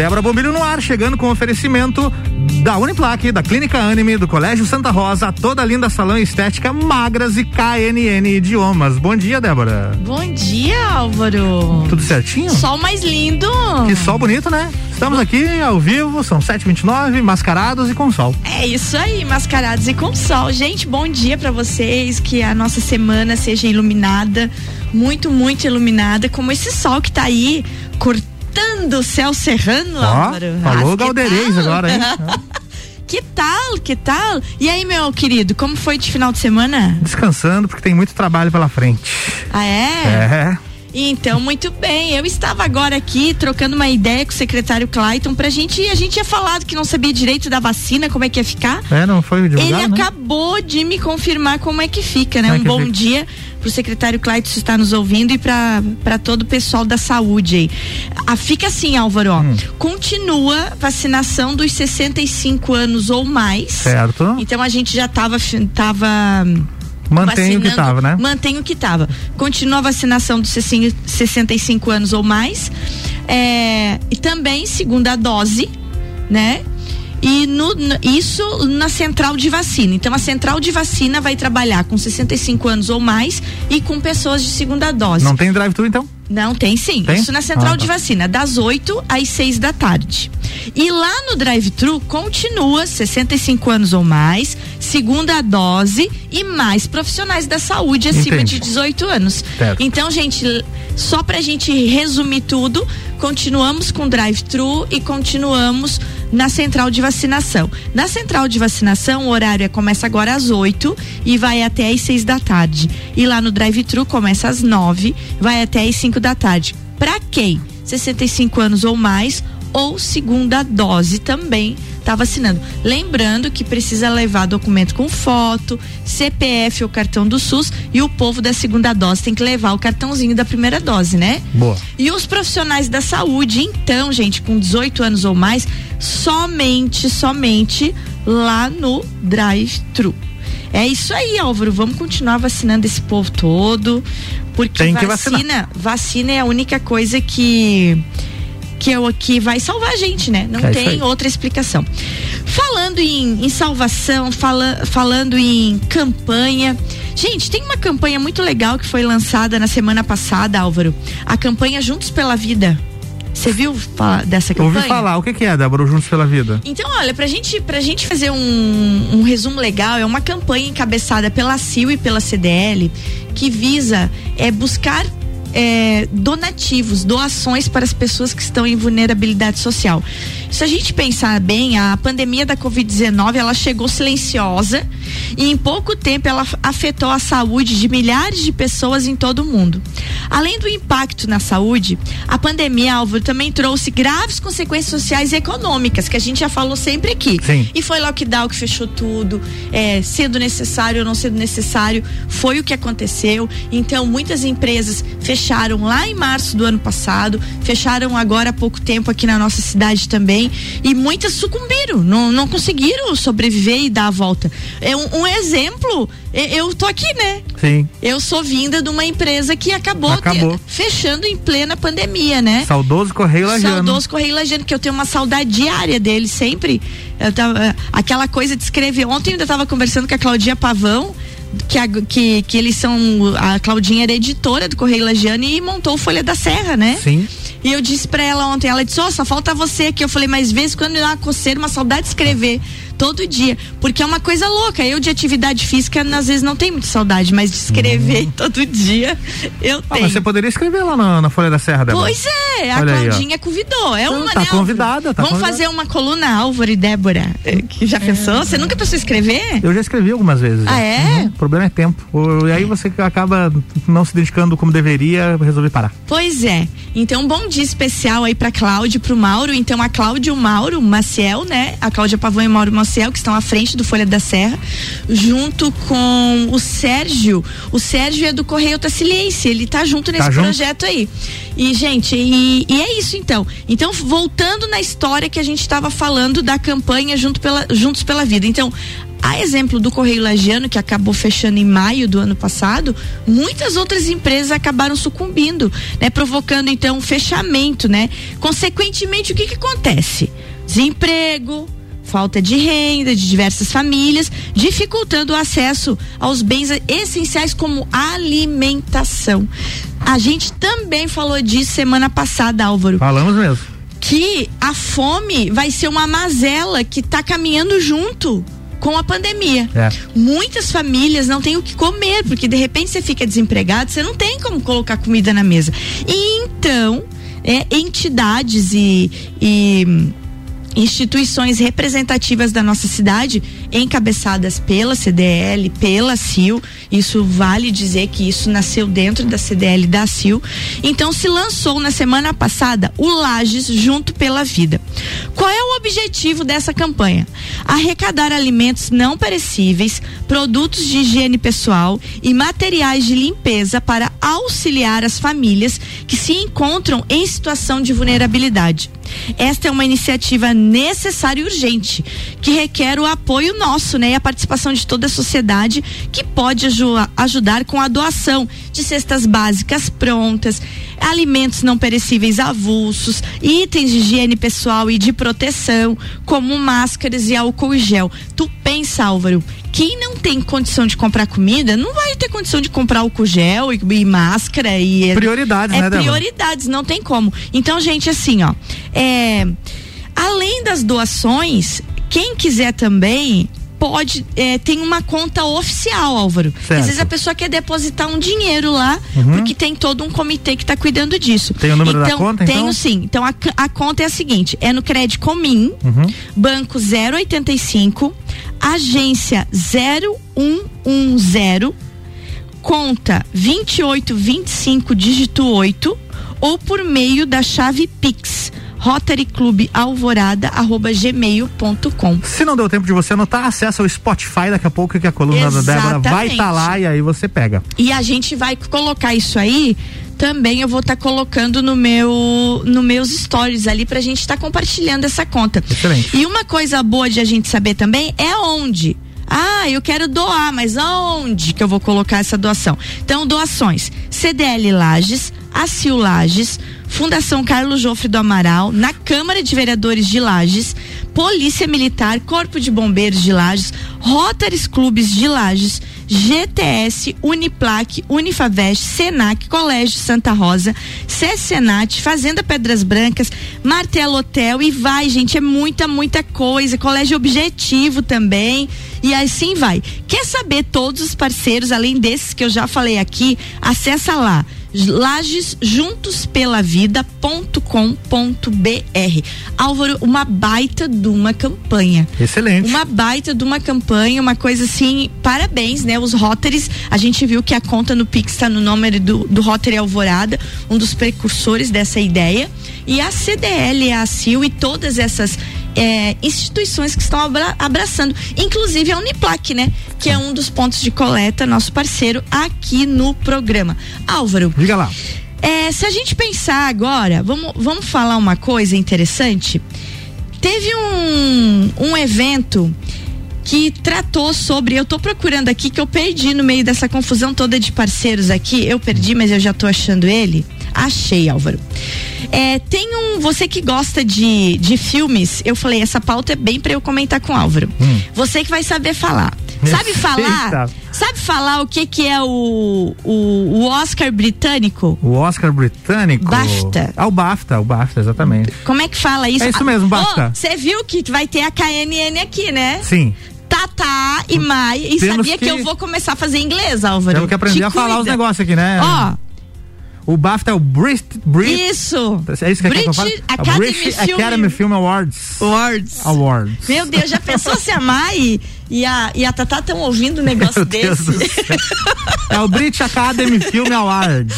Débora Bombilho no ar, chegando com oferecimento da Uniplaque, da Clínica Anime, do Colégio Santa Rosa, toda linda salão estética, magras e KNN Idiomas. Bom dia, Débora. Bom dia, Álvaro. Tudo certinho? Sol mais lindo. Que sol bonito, né? Estamos aqui ao vivo, são 7h29, mascarados e com sol. É isso aí, mascarados e com sol. Gente, bom dia para vocês, que a nossa semana seja iluminada, muito, muito iluminada, como esse sol que tá aí cortando o céu serrano, Ó, Álvaro. falou tal? agora, hein? Que tal, que tal? E aí, meu querido, como foi de final de semana? Descansando, porque tem muito trabalho pela frente. Ah, é? É. Então, muito bem. Eu estava agora aqui trocando uma ideia com o secretário Clayton pra gente. A gente tinha falado que não sabia direito da vacina, como é que ia ficar. É, não foi divulgado, Ele né? acabou de me confirmar como é que fica, né? Como é um que bom fica? dia pro secretário Clayton se está nos ouvindo e para todo o pessoal da saúde aí. Ah, fica assim, Álvaro, ó. Hum. Continua vacinação dos 65 anos ou mais. Certo. Então a gente já tava tava Mantém o que vacinando- tava, né? Mantém o que tava. Continua a vacinação dos 60 65 anos ou mais. É, e também segunda dose, né? E no, isso na central de vacina. Então a central de vacina vai trabalhar com 65 anos ou mais e com pessoas de segunda dose. Não tem drive-thru, então? Não, tem sim. Tem? Isso na central Ah, de tá. vacina, das 8 às 6 da tarde. E lá no drive-thru continua 65 anos ou mais, segunda dose e mais profissionais da saúde acima Entendi. de 18 anos. Certo. Então, gente, só pra gente resumir tudo, continuamos com drive-thru e continuamos na central de vacinação. Na central de vacinação, o horário é- começa agora às 8 e vai até às 6 da tarde. E lá no drive-thru começa às 9, vai até às 5 da tarde. Pra quem? 65 anos ou mais ou segunda dose também tá vacinando. Lembrando que precisa levar documento com foto, CPF ou cartão do SUS e o povo da segunda dose tem que levar o cartãozinho da primeira dose, né? Boa. E os profissionais da saúde, então, gente, com 18 anos ou mais, somente, somente lá no drive-thru. É isso aí, Álvaro. Vamos continuar vacinando esse povo todo, porque Tem que vacina, vacina é a única coisa que que, eu, que vai salvar a gente, né? Não É tem outra explicação. Falando em, em salvação, fala, falando em campanha. Gente, tem uma campanha muito legal que foi lançada na semana passada, Álvaro. A campanha Juntos pela Vida. Você viu falar dessa campanha? Ouvi falar, o que, que é, Débora, o Juntos pela Vida? Então, olha, pra gente, pra gente fazer um, um resumo legal, é uma campanha encabeçada pela CIL e pela CDL que visa é, buscar é, donativos, doações para as pessoas que estão em vulnerabilidade social. Se a gente pensar bem, a pandemia da Covid-19 ela chegou silenciosa e em pouco tempo ela afetou a saúde de milhares de pessoas em todo o mundo. Além do impacto na saúde, a pandemia, Álvaro, também trouxe graves consequências sociais e econômicas, que a gente já falou sempre aqui. Sim. E foi lockdown que fechou tudo, é, sendo necessário ou não sendo necessário, foi o que aconteceu. Então, muitas empresas fecharam lá em março do ano passado, fecharam agora há pouco tempo aqui na nossa cidade também, e muitas sucumbiram, não, não conseguiram sobreviver e dar a volta. É um, um exemplo, eu tô aqui, né? Sim. Eu sou vinda de uma empresa que acabou, Acabou. fechando em plena pandemia, né? Saudoso Correio Lajano. Saudoso Correio Lajano, que eu tenho uma saudade diária dele sempre. Tava, aquela coisa de escrever. Ontem eu ainda estava conversando com a Claudinha Pavão, que, a- que, que eles são. A Claudinha era editora do Correio Lajano e montou o Folha da Serra, né? Sim. E eu disse pra ela ontem, ela disse, ó, só falta você aqui. Eu falei, mas vez quando me dá coceira, uma saudade de escrever todo dia. Porque é uma coisa louca. Eu de atividade física, às vezes, não tenho muita saudade, mas de escrever todo dia, eu. Ah, tenho. mas você poderia escrever lá na, na Folha da Serra, Débora. Pois é, a Olha aí, ó. Claudinha convidou. É Então, uma, tá né, convidada, tá Vamos convidada. fazer uma coluna Álvaro e Débora. eh, Que já pensou? Você nunca pensou em escrever? Eu já escrevi algumas vezes. Ah, é? Uhum. O problema é tempo. E aí você acaba não se dedicando como deveria, resolvi parar. Pois é. Então, um bom dia especial aí pra Cláudia e pro Mauro. Então, a Cláudia e o Mauro Maciel, né? A Cláudia Pavão e o Mauro Ma- Maciel, que estão à frente do Folha da Serra, junto com o Sérgio. O Sérgio é do Correio Taciliense, ele tá junto nesse tá projeto junto? aí. E, gente, e, e, é isso então. Então, voltando na história que a gente estava falando da campanha junto pela, Juntos pela Vida. Então, a exemplo do Correio Lagiano, que acabou fechando em maio do ano passado, muitas outras empresas acabaram sucumbindo, né? Provocando então um fechamento, né? Consequentemente, o que que acontece? Desemprego, falta de renda de diversas famílias, dificultando o acesso aos bens essenciais como alimentação. A gente também falou disso semana passada, Álvaro. Falamos mesmo. Que a fome vai ser uma mazela que está caminhando junto com a pandemia. É. Muitas famílias não têm o que comer, porque de repente você fica desempregado, você não tem como colocar comida na mesa. E então, é, entidades e, e instituições representativas da nossa cidade, encabeçadas pela CDL, pela CIL. Isso vale dizer que isso nasceu dentro da CDL da CIL. Então se lançou na semana passada o Lages Junto pela Vida. Qual é o objetivo dessa campanha? Arrecadar alimentos não perecíveis, produtos de higiene pessoal e materiais de limpeza para auxiliar as famílias que se encontram em situação de vulnerabilidade. Esta é uma iniciativa necessária e urgente, que requer o apoio nosso, né, e a participação de toda a sociedade, que pode ajudar com a doação de cestas básicas prontas, alimentos não perecíveis avulsos, itens de higiene pessoal e de proteção, como máscaras e álcool gel. Tu pensa, Álvaro, quem não tem condição de comprar comida não vai ter condição de comprar álcool gel e, e máscara e prioridades, é, né? Prioridades, não tem como. Então, gente, assim, ó, é, além das doações, quem quiser também pode, é, tem uma conta oficial, Álvaro. Às vezes a pessoa quer depositar um dinheiro lá, uhum. porque tem todo um comitê que está cuidando disso. Tem o número então, da conta, então? Tenho sim. Então a, a conta é a seguinte, é no Crédito Comim, uhum. banco 085, agência 0110, conta 2825 dígito 8 ou por meio da chave Pix Rotary Clube Alvorada arroba gmail.com. Se não deu tempo de você anotar, acessa o Spotify daqui a pouco que a coluna Exatamente. da Débora vai estar tá lá e aí você pega. E a gente vai colocar isso aí também eu vou estar tá colocando no meu no meus stories ali pra gente estar tá compartilhando essa conta. Excelente. E uma coisa boa de a gente saber também é onde. Ah, eu quero doar, mas aonde que eu vou colocar essa doação? Então, doações: CDL Lages, Acil Lages, Fundação Carlos Jofre do Amaral, na Câmara de Vereadores de Lages, Polícia Militar, Corpo de Bombeiros de Lages, Rotaries Clubes de Lages, GTS, Uniplac, Unifavest, Senac, Colégio Santa Rosa, CSNAT, Fazenda Pedras Brancas, Martelo Hotel e vai, gente, é muita, muita coisa. Colégio Objetivo também. E assim vai. Quer saber todos os parceiros, além desses que eu já falei aqui? Acessa lá lagesjuntospelavida.com.br. Álvaro, uma baita de uma campanha. Excelente. Uma baita de uma campanha, uma coisa assim, parabéns, né? Os Rotaries, a gente viu que a conta no Pix está no número do, do Rotary Alvorada, um dos precursores dessa ideia. E a CDL, a CIL e todas essas é, instituições que estão abra abraçando, inclusive a Uniplac, né? Que é um dos pontos de coleta, nosso parceiro aqui no programa. Álvaro. Diga lá. É, se a gente pensar agora, vamos, vamos falar uma coisa interessante. Teve um, um evento que tratou sobre. Eu tô procurando aqui que eu perdi no meio dessa confusão toda de parceiros aqui. Eu perdi, mas eu já tô achando ele. Achei, Álvaro. É, tem um. Você que gosta de, de filmes, eu falei, essa pauta é bem para eu comentar com o Álvaro. Hum. Você que vai saber falar. Sabe falar? Sabe falar o que que é o, o, o, Oscar britânico? O Oscar britânico? BAFTA. Ah, o BAFTA, o BAFTA, exatamente. Como é que fala isso? É isso mesmo, BAFTA. Você oh, viu que vai ter a KNN aqui, né? Sim. Tatá e Mai. E Temos sabia que... que... eu vou começar a fazer inglês, Álvaro? Temos que aprender Te a cuida. falar os negócios aqui, né? Ó, o BAFTA é o Brit, Brit Isso. É isso que British é que Academy, British Film... Academy Film Awards. Awards. Awards. Meu Deus, já pensou se a Mai e a, e a Tatá estão ouvindo um negócio Meu desse? é o British Academy Film Awards.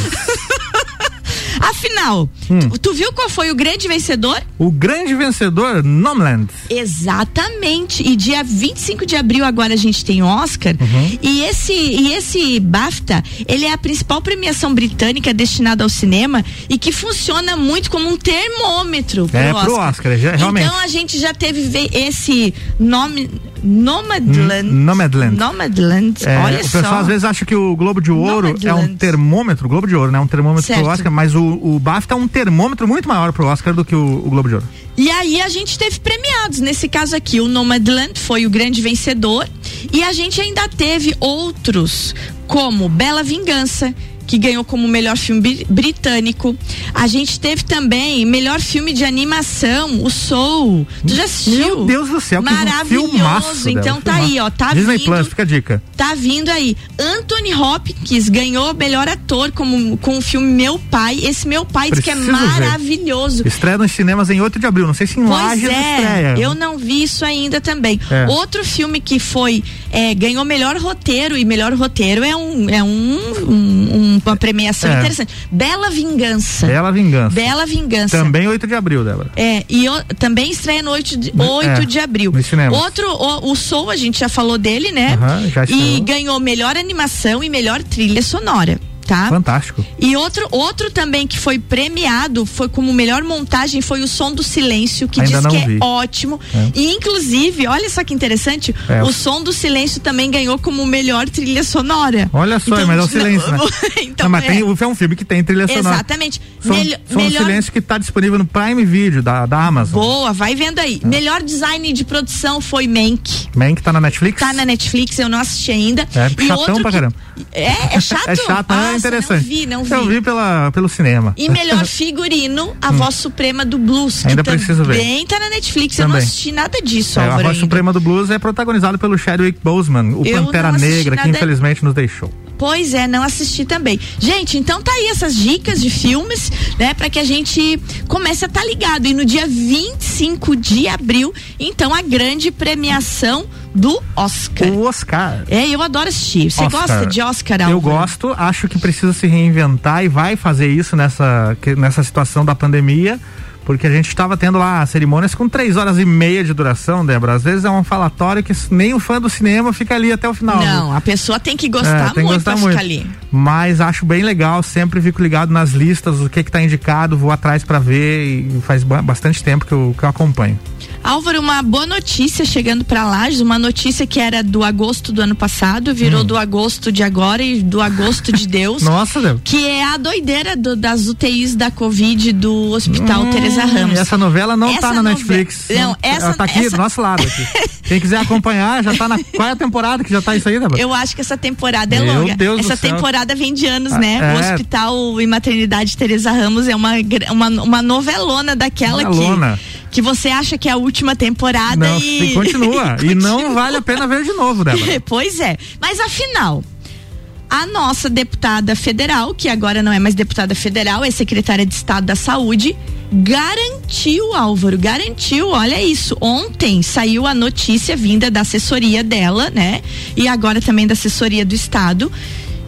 Afinal, hum. tu, tu, viu qual foi o grande vencedor? O grande vencedor, Nomland. Exatamente. E dia 25 de abril agora a gente tem Oscar. Uhum. E esse e esse BAFTA, ele é a principal premiação britânica destinada ao cinema e que funciona muito como um termômetro pro é, Oscar. Pro Oscar já, realmente. Então a gente já teve esse nome Nomadland. Nomadland. Nomadland. É, Olha o pessoal só. às vezes acha que o Globo de Ouro Nomadland. é um termômetro, Globo de Ouro, né? Um termômetro certo. pro Oscar, mas o, o BAFTA é um termômetro muito maior pro Oscar do que o, o Globo de Ouro. E aí a gente teve premiados. Nesse caso aqui, o Nomadland foi o grande vencedor. E a gente ainda teve outros, como Bela Vingança, que ganhou como melhor filme britânico. A gente teve também melhor filme de animação, o Soul. Tu já assistiu? Meu Deus do céu, Maravilhoso. Que então tá aí, ó, tá Disney vindo. Plus, fica a dica. Tá vindo aí. Anthony Hopkins ganhou melhor ator como com o filme Meu Pai. Esse Meu Pai diz que é maravilhoso. Ver. Estreia nos cinemas em 8 de abril, não sei se em pois Lages é, estreia. Eu não vi isso ainda também. É. Outro filme que foi é, ganhou melhor roteiro e melhor roteiro é um é um, um, um uma premiação é. interessante. Bela Vingança. Bela Vingança. Bela Vingança. Também 8 de abril, Débora. É, e eu, também estreia no 8 de, 8 é, de abril. Outro, o, o Soul, a gente já falou dele, né? Uhum, já e ganhou melhor animação e melhor trilha sonora tá? Fantástico. E outro, outro também que foi premiado, foi como melhor montagem, foi o Som do Silêncio, que Ainda diz que é vi. é ótimo. É. E inclusive, olha só que interessante, é. o Som do Silêncio também ganhou como melhor trilha sonora. Olha só, então, mas é o silêncio, não, né? então, não, mas é. Tem, é um filme que tem trilha sonora. Exatamente. Som, Mel Som melhor... do Silêncio que está disponível no Prime Video da, da Amazon. Boa, vai vendo aí. É. Melhor design de produção foi Mank. Mank tá na Netflix? Tá na Netflix, eu não assisti ainda. É, e chatão pra caramba. É, é chato? é chato, Nossa, é interessante. Não vi, não vi. Eu vi pela, pelo cinema. E melhor figurino, a hum. voz suprema do blues. Ainda preciso ver. Também tá na Netflix. Também. Eu não assisti nada disso, é, A voz ainda. suprema do blues é protagonizado pelo Chadwick Boseman, o eu Pantera Negra, que infelizmente nos deixou. Pois é, não assisti também. Gente, então tá aí essas dicas de filmes, né, para que a gente comece a estar tá ligado. E no dia 25 de abril, então a grande premiação do Oscar. O Oscar. É, eu adoro assistir. Você gosta de Oscar, Álvaro? Eu gosto, acho que precisa se reinventar e vai fazer isso nessa, nessa situação da pandemia porque a gente estava tendo lá cerimônias com três horas e meia de duração, Débora. Às vezes é um falatório que nem o fã do cinema fica ali até o final. Não, viu? a pessoa tem que gostar é, tem muito para ficar ali. Mas acho bem legal, sempre fico ligado nas listas, o que que tá indicado, vou atrás para ver e faz bastante tempo que eu, que eu acompanho. Álvaro, uma boa notícia chegando para Lages, uma notícia que era do agosto do ano passado, virou hum. do agosto de agora e do agosto de Deus. Nossa, Deus. Que é a doideira do, das UTIs da Covid do Hospital hum, Teresa Ramos. Essa novela não essa tá na Netflix. Não, essa Ela tá aqui essa... do nosso lado aqui. Quem quiser acompanhar, já tá na qual é a temporada que já tá isso aí, Débora? Eu acho que essa temporada é Meu longa. Deus essa do céu. temporada vem de anos, né? É. O Hospital e Maternidade Teresa Ramos é uma, uma, uma novelona daquela novelona. que que você acha que é a última temporada não, e. continua. e não vale a pena ver de novo, Débora. pois é. Mas afinal, a nossa deputada federal, que agora não é mais deputada federal, é secretária de Estado da Saúde, garantiu, Álvaro, garantiu, olha isso. Ontem saiu a notícia vinda da assessoria dela, né? E agora também da assessoria do Estado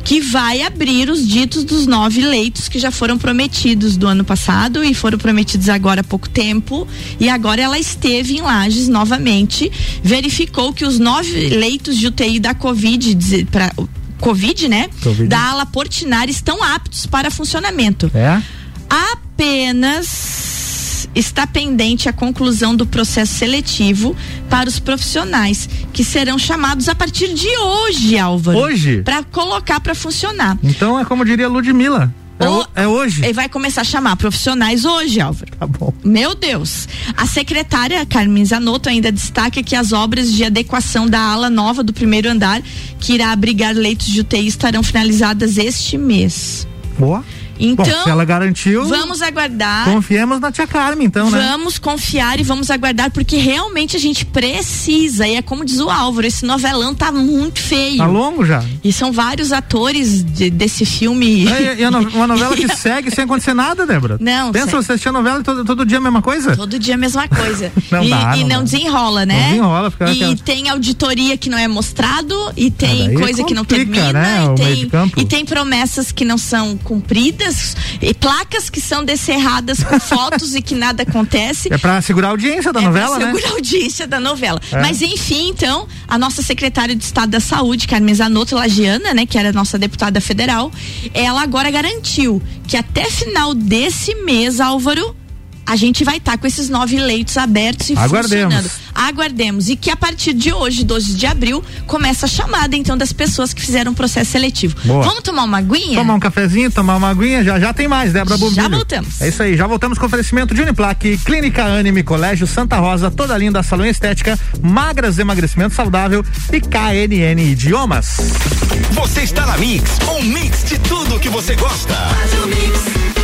que vai abrir os ditos dos nove leitos que já foram prometidos do ano passado e foram prometidos agora há pouco tempo. E agora ela esteve em Lages novamente, verificou que os nove leitos de UTI da Covid, para Covid, né? COVID. Da ala Portinari estão aptos para funcionamento. É? Apenas está pendente a conclusão do processo seletivo para os profissionais que serão chamados a partir de hoje, Álvaro. Hoje? Para colocar para funcionar. Então é como diria Ludmilla. É, o, é hoje? Ele vai começar a chamar profissionais hoje, Álvaro. Tá bom. Meu Deus. A secretária Carmen Zanotto ainda destaca que as obras de adequação da ala nova do primeiro andar, que irá abrigar leitos de UTI, estarão finalizadas este mês. Boa. Então, Bom, se ela garantiu. Vamos aguardar. Confiemos na tia Carmen, então, né? Vamos confiar e vamos aguardar, porque realmente a gente precisa. E é como diz o Álvaro, esse novelão tá muito feio. Tá longo já. E são vários atores de, desse filme. É, e, no, uma novela que segue sem acontecer nada, Débora. Não. Pensa, você assistir a novela todo, todo dia a mesma coisa? Todo dia a mesma coisa. não e, dá, e não, não desenrola, né? Não desenrola, fica E aquela... tem auditoria que não é mostrado, e tem coisa complica, que não termina, né, e, tem, e tem promessas que não são cumpridas destruídas, e placas que são descerradas com fotos e que nada acontece. É para segurar a audiência da é novela, pra né? segurar a audiência da novela. É. Mas enfim, então, a nossa secretária de Estado da Saúde, Carmen Zanotto Lagiana, né, que era nossa deputada federal, ela agora garantiu que até final desse mês, Álvaro, a gente vai estar tá com esses nove leitos abertos e Aguardemos. funcionando. Aguardemos. E que a partir de hoje, 12 de abril, começa a chamada então das pessoas que fizeram o processo seletivo. Boa. Vamos tomar uma aguinha? Tomar um cafezinho, tomar uma aguinha, já já tem mais, Débora Bombilho. Já voltamos. É isso aí, já voltamos com oferecimento de Uniplaque, Clínica Anime, Colégio Santa Rosa, toda linda, salão estética, magras emagrecimento saudável e KNN Idiomas. Você está na Mix, um mix de tudo que você gosta. Faz o mix.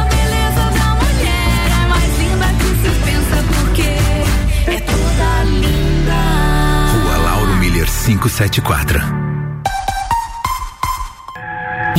574.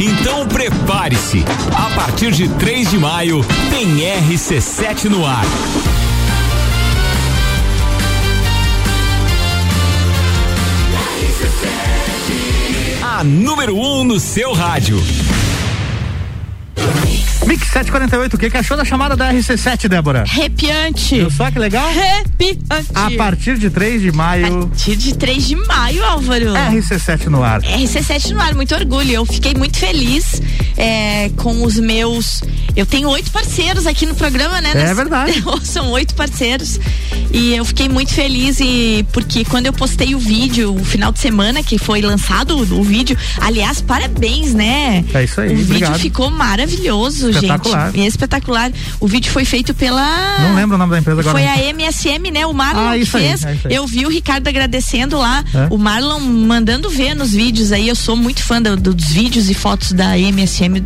Então prepare-se. A partir de 3 de maio tem RC7 no ar. A número 1 um no seu rádio. Mix 748, o que, que achou da chamada da RC7, Débora? Arrepiante. Viu só que legal? Arrepiante. A partir de 3 de maio. A partir de 3 de maio, Álvaro. RC7 no ar. RC7 no ar, muito orgulho. Eu fiquei muito feliz é, com os meus. Eu tenho oito parceiros aqui no programa, né? É verdade. São oito parceiros. E eu fiquei muito feliz e porque quando eu postei o vídeo, o final de semana que foi lançado o, o vídeo, aliás, parabéns, né? É isso aí. O obrigado. vídeo ficou maravilhoso, Espetacular. gente. Espetacular. O vídeo foi feito pela. Não lembro o nome da empresa agora. Foi a MSM, né? O Marlon Ah, que isso aí, fez. é aí. Eu vi o Ricardo agradecendo lá. É? O Marlon mandando ver nos vídeos aí. Eu sou muito fã do- dos vídeos e fotos da MSM,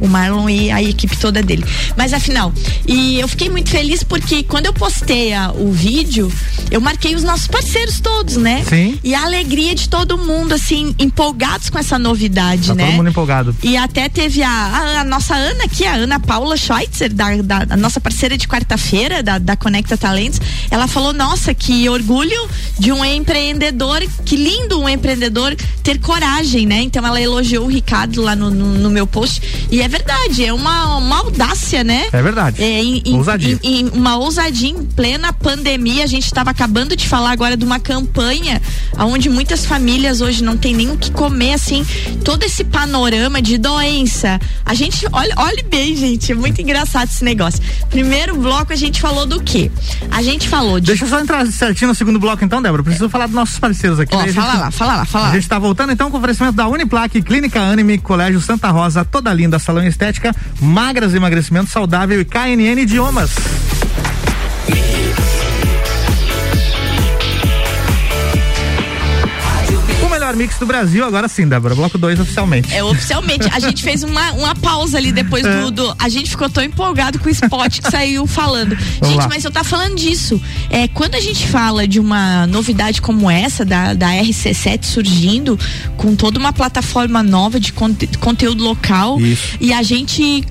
o Marlon e a equipe toda dele. Mas afinal, e eu fiquei muito feliz porque quando eu postei a- o vídeo, eu marquei os nossos parceiros todos, né? Sim. E a alegria de todo mundo, assim, empolgados com essa novidade, Tá né? todo mundo empolgado. E até teve a, a- a nossa Ana aqui, a Ana Paula Schweitzer, da, da- a nossa parceira de quarta-feira, da, da Conecta Talentos. Ela falou: Nossa, que orgulho de um empreendedor, que lindo um empreendedor ter coragem, né? Então ela elogiou o Ricardo lá no, no, no meu post. E é verdade, é uma, uma audácia, né? É verdade. É, em, Ousadia. em- em uma ousadia em plena pandemia. A gente estava acabando de falar agora de uma campanha onde muitas famílias hoje não tem nem o que comer, assim, todo esse panorama de doença. A gente, olha, olhe bem, gente, é muito engraçado esse negócio. Primeiro bloco a gente falou do quê? A gente falou de. Deixa eu só entrar certinho no segundo bloco então, Débora. Preciso falar dos nossos parceiros aqui. Ó, a fala gente- lá, fala lá, fala A lá. gente tá voltando então com o oferecimento da Uniplaque, Clínica Anime, Colégio Santa Rosa, toda linda, salão estética, magras emagrecimento saudável e KNN Idiomas. Melhor mix do Brasil, agora sim, Débora. Bloco 2 oficialmente. É, oficialmente. A gente fez uma, uma pausa ali depois É. do, do- A gente ficou tão empolgado com o spot que saiu falando. Vamos gente, lá. mas eu tá falando disso. É, quando a gente fala de uma novidade como essa, da, da RC7 surgindo, com toda uma plataforma nova de conte- conteúdo local, Isso. e a gente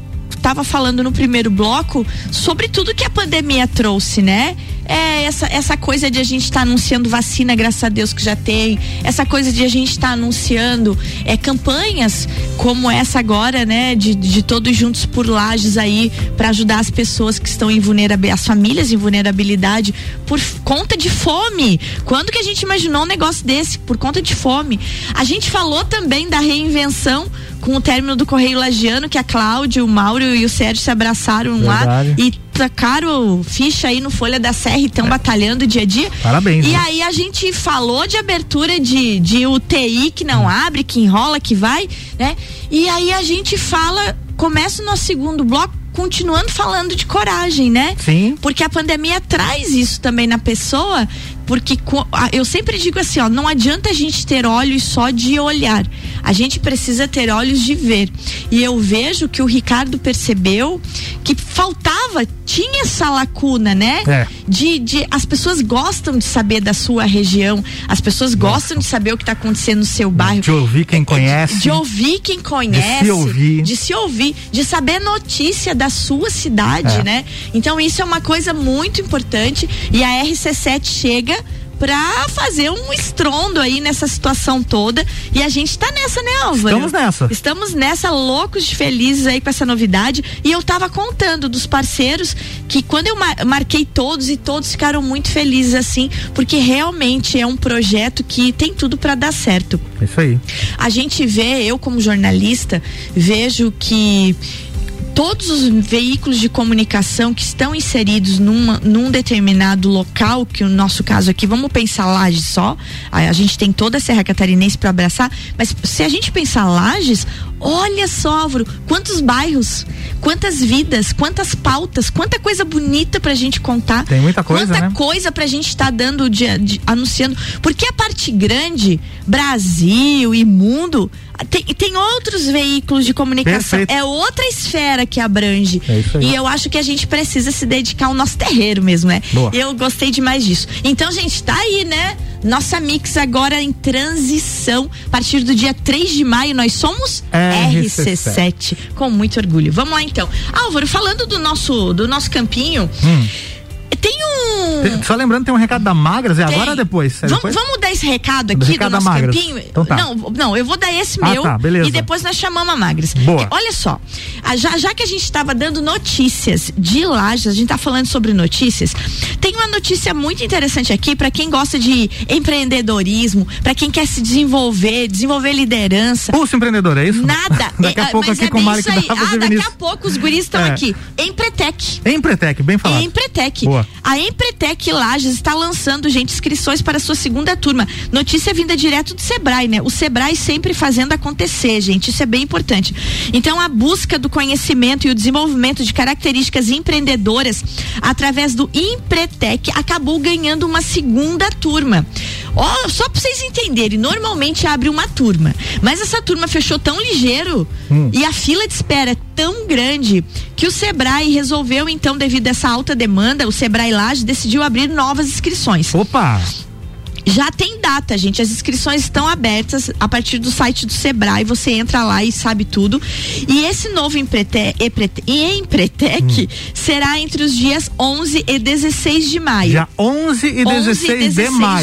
tava falando no primeiro bloco sobre tudo que a pandemia trouxe, né? É essa, essa coisa de a gente estar anunciando vacina, graças a Deus que já tem, essa coisa de a gente estar anunciando é, campanhas como essa agora, né? De, de todos juntos por lajes aí para ajudar as pessoas que estão em vulnerabilidade, as famílias em vulnerabilidade por conta de fome. Quando que a gente imaginou um negócio desse? Por conta de fome. A gente falou também da reinvenção com o término do Correio Lagiano, que a Cláudia, o Mauro e o Sérgio se abraçaram lá Verdade. e tacaram ficha aí no Folha da Serra e estão batalhando dia a dia. Parabéns, E né? aí a gente falou de abertura de, de UTI que não abre, que enrola, que vai, né? E aí a gente fala, começa o nosso segundo bloco continuando falando de coragem, né? Sim. Porque a pandemia traz isso também na pessoa, porque eu sempre digo assim, ó, não adianta a gente ter olhos só de olhar. A gente precisa ter olhos de ver. E eu vejo que o Ricardo percebeu que faltava, tinha essa lacuna, né? É. De, de as pessoas gostam de saber da sua região, as pessoas gostam de saber o que está acontecendo no seu bairro. De ouvir quem conhece. De ouvir quem conhece. De se ouvir. De se ouvir, de saber notícia da sua cidade, É. né? Então isso é uma coisa muito importante e a RC7 chega pra fazer um estrondo aí nessa situação toda e a gente tá nessa, né, Álvaro? Estamos nessa. Estamos nessa, loucos de felizes aí com essa novidade. E eu tava contando dos parceiros que quando eu mar- marquei todos e todos ficaram muito felizes assim, porque realmente é um projeto que tem tudo para dar certo. É Isso aí. A gente vê, eu como jornalista, vejo que todos os veículos de comunicação que estão inseridos numa, num determinado local, que o nosso caso aqui, vamos pensar Lages só, a, a gente tem toda a Serra Catarinense para abraçar, mas se a gente pensar Lages, olha só, Álvaro, quantos bairros, quantas vidas, quantas pautas, quanta coisa bonita pra gente contar. Tem muita coisa, Quanta né? coisa pra gente estar dando, de, de- anunciando. Porque a parte grande, Brasil e mundo, tem, tem outros veículos de comunicação. Perfeito. É outra esfera que abrange. É isso aí. E eu acho que a gente precisa se dedicar ao nosso terreiro mesmo, né? Boa. Eu gostei demais disso. Então, gente, tá aí, né? Nossa mix agora em transição. A partir do dia 3 de maio, nós somos RC7. RC7. Com muito orgulho. Vamos lá, então. Álvaro, falando do nosso, do nosso campinho. Hum. Tem só lembrando, tem um recado da Magras, é Tem. agora ou depois? É Vamos, depois? vamos dar esse recado Do aqui recado do nosso Magras. campinho? Então tá. Não, não, eu vou dar esse Ah, meu tá, beleza. e depois nós chamamos a Magras. Boa. Olha só, a- já, já que a gente estava dando notícias de lajes, a gente tá falando sobre notícias, tem uma notícia muito interessante aqui para quem gosta de empreendedorismo, para quem quer se desenvolver, desenvolver liderança. Pulso empreendedor, é isso? Nada. Daqui a É, pouco mas aqui é com o Mário. Davos Ah, daqui a pouco os guris estão É. aqui. Empretec. Empretec, bem falado. Empretec. Boa. A Empretec Lages está lançando, gente, inscrições para sua segunda turma. Notícia vinda direto do Sebrae, né? O Sebrae sempre fazendo acontecer, gente. Isso é bem importante. Então, a busca do conhecimento e o desenvolvimento de características empreendedoras através do Empretec acabou ganhando uma segunda turma. Ó, só para vocês entenderem, normalmente abre uma turma, mas essa turma fechou tão ligeiro Hum. e a fila de espera é tão grande que o Sebrae resolveu, então, devido a essa alta demanda, o Sebrae Laje decidiu abrir novas inscrições. Opa! Já tem data, gente. As inscrições estão abertas a partir do site do Sebrae. Você entra lá e sabe tudo. E esse novo Empretec será entre os dias 11 e 16 de maio. Dia 11 e 16,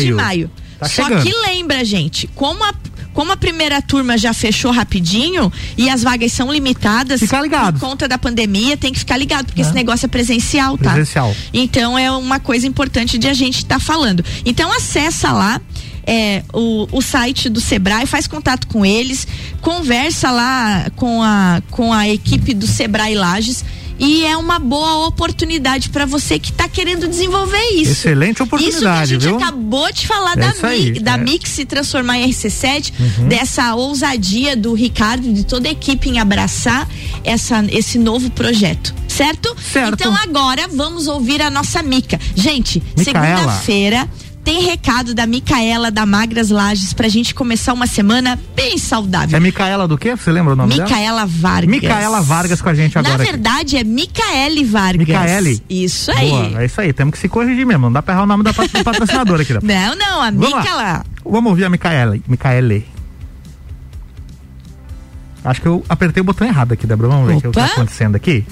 de maio. Tá Só chegando. que lembra, gente, como a como a primeira turma já fechou rapidinho e as vagas são limitadas Fica ligado. por conta da pandemia, tem que ficar ligado, porque esse negócio é presencial, tá? Presencial. Então é uma coisa importante de a gente estar falando. Então acessa lá é, o, o site do Sebrae, faz contato com eles, conversa lá com a, com a equipe do Sebrae Lages. E é uma boa oportunidade para você que está querendo desenvolver isso. Excelente Isso que a oportunidade, gente viu? acabou de falar É da, Mi- da é. Mix se transformar em RC7, Uhum. dessa ousadia do Ricardo e de toda a equipe em abraçar essa, esse novo projeto. Certo? Certo. Então agora vamos ouvir a nossa Mica. Gente, segunda-feira tem recado da Micaela da Magras Lages pra gente começar uma semana bem saudável. É Micaela do quê? Você lembra o nome dela? Micaela Vargas. Micaela Vargas com a gente agora. Na aqui. verdade é Micaele Vargas. Micaele? Isso aí. Boa, é isso aí, temos que se corrigir mesmo. Não dá pra errar o nome da, pat- do patrocinador aqui. Não. Não, não, a Vamos lá. Mica lá. Vamos ouvir a Micaele. Micaele. Acho que eu apertei o botão errado aqui, Débora. Vamos ver o que Opa. tá acontecendo aqui.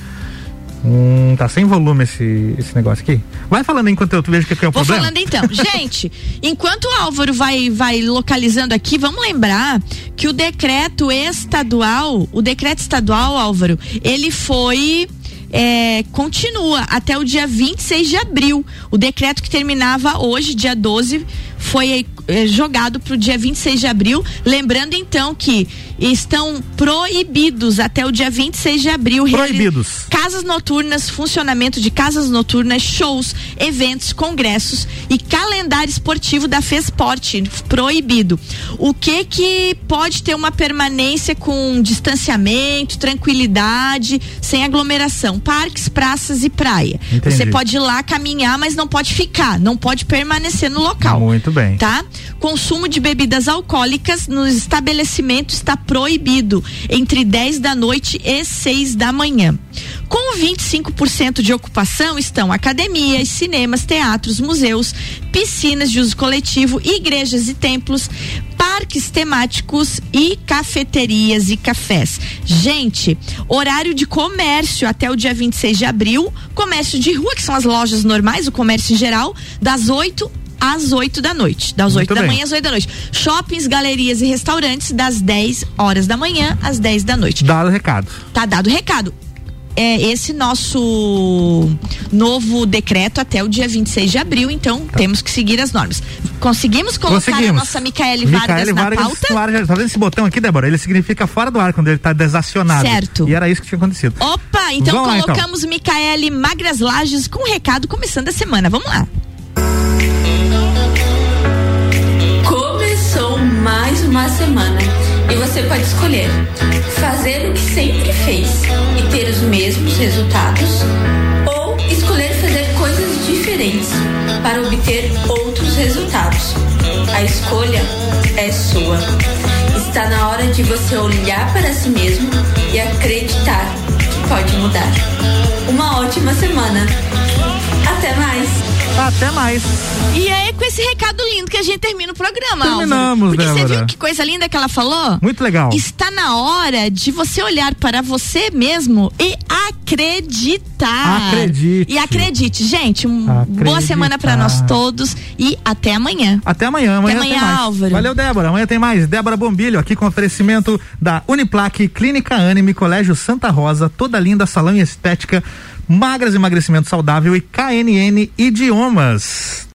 Hum, tá sem volume esse, esse negócio aqui. Vai falando enquanto eu vejo que, é o Vou problema. falando então. Gente, enquanto o Álvaro vai, vai localizando aqui, vamos lembrar que o decreto estadual, o decreto estadual, Álvaro, ele foi. é, continua até o dia 26 de abril. O decreto que terminava hoje, dia 12, foi é, jogado para o dia 26 de abril. Lembrando então que estão proibidos até o dia 26 de abril. Proibidos. Casas noturnas, funcionamento de casas noturnas, shows, eventos, congressos e calendário esportivo da Fesporte proibido. O que que pode ter uma permanência com distanciamento, tranquilidade, sem aglomeração? Parques, praças e praia. Entendi. Você pode ir lá caminhar, mas não pode ficar, não pode permanecer no local Muito bem. tá? Consumo de bebidas alcoólicas nos estabelecimentos está proibido entre 10 da noite e 6 da manhã. Com 25% de ocupação estão academias, cinemas, teatros, museus, piscinas de uso coletivo, igrejas e templos, parques temáticos e cafeterias e cafés. Gente, horário de comércio até o dia 26 de abril, comércio de rua, que são as lojas normais, o comércio em geral, das 8 às 8 da noite. Das Muito 8 da bem. manhã às 8 da noite. Shoppings, galerias e restaurantes das 10 horas da manhã às 10 da noite. Dado o recado. Tá dado o recado. É esse nosso novo decreto até o dia 26 de abril, então temos que seguir as normas. Conseguimos colocar a Conseguimos. nossa Micaele Vargas Micaele na Vargas pauta? no ar, já- tá vendo esse botão aqui, Débora? Ele significa fora do ar quando ele tá desacionado. Certo. E era isso que tinha acontecido. Opa, então Vamos lá, então. colocamos Micaele Magras Lages com um recado começando a semana. Vamos lá. Mais uma semana e você pode escolher fazer o que sempre fez e ter os mesmos resultados ou escolher fazer coisas diferentes para obter outros resultados. A escolha é sua. Está na hora de você olhar para si mesmo e acreditar que pode mudar. Uma ótima semana. Até mais. Até mais. E é com esse recado lindo que a gente termina o programa, Terminamos, Álvaro. Porque você Débora. viu que coisa linda que ela falou? Muito legal. Está na hora de você olhar para você mesmo e acreditar. Acredite. E acredite, gente, Acreditar. boa semana pra nós todos e até amanhã. Até amanhã, amanhã Até amanhã, tem mais. Álvaro. Valeu, Débora. Amanhã tem mais. Débora Bombilho aqui com oferecimento da Uniplaque, Clínica Anime, Colégio Santa Rosa, toda linda, salão e estética, magras emagrecimento saudável e KNN Idiomas.